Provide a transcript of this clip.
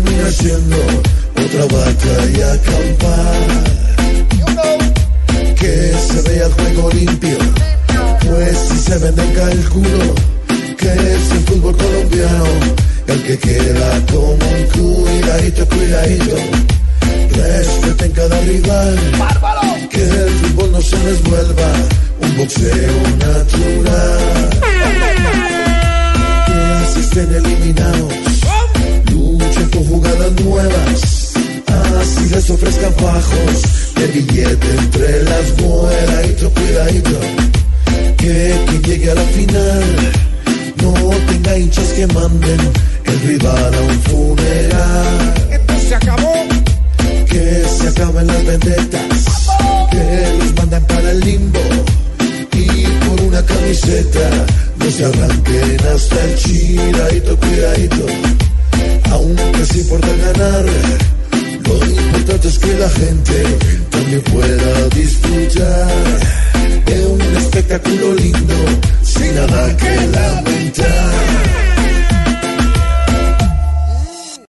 puede terminar siendo otra batalla campal. Que se vea el juego limpio, pues si se vende el cálculo, que es el fútbol colombiano, el que queda como un cuidadito, cuidadito. Respeten cada rival, que el fútbol no se les vuelva un boxeo natural. Ofrezcan bajos de billete entre las cuidadito, cuidadito. Que quien llegue a la final no tenga hinchas que manden el rival a un funeral Esto se acabó. que se acaben las vendetas, que los mandan para el limbo y por una camiseta no se arranquen hasta el chiradito, cuidadito, aunque sí importa ganar, lo importante es que la gente también pueda disfrutar de un espectáculo lindo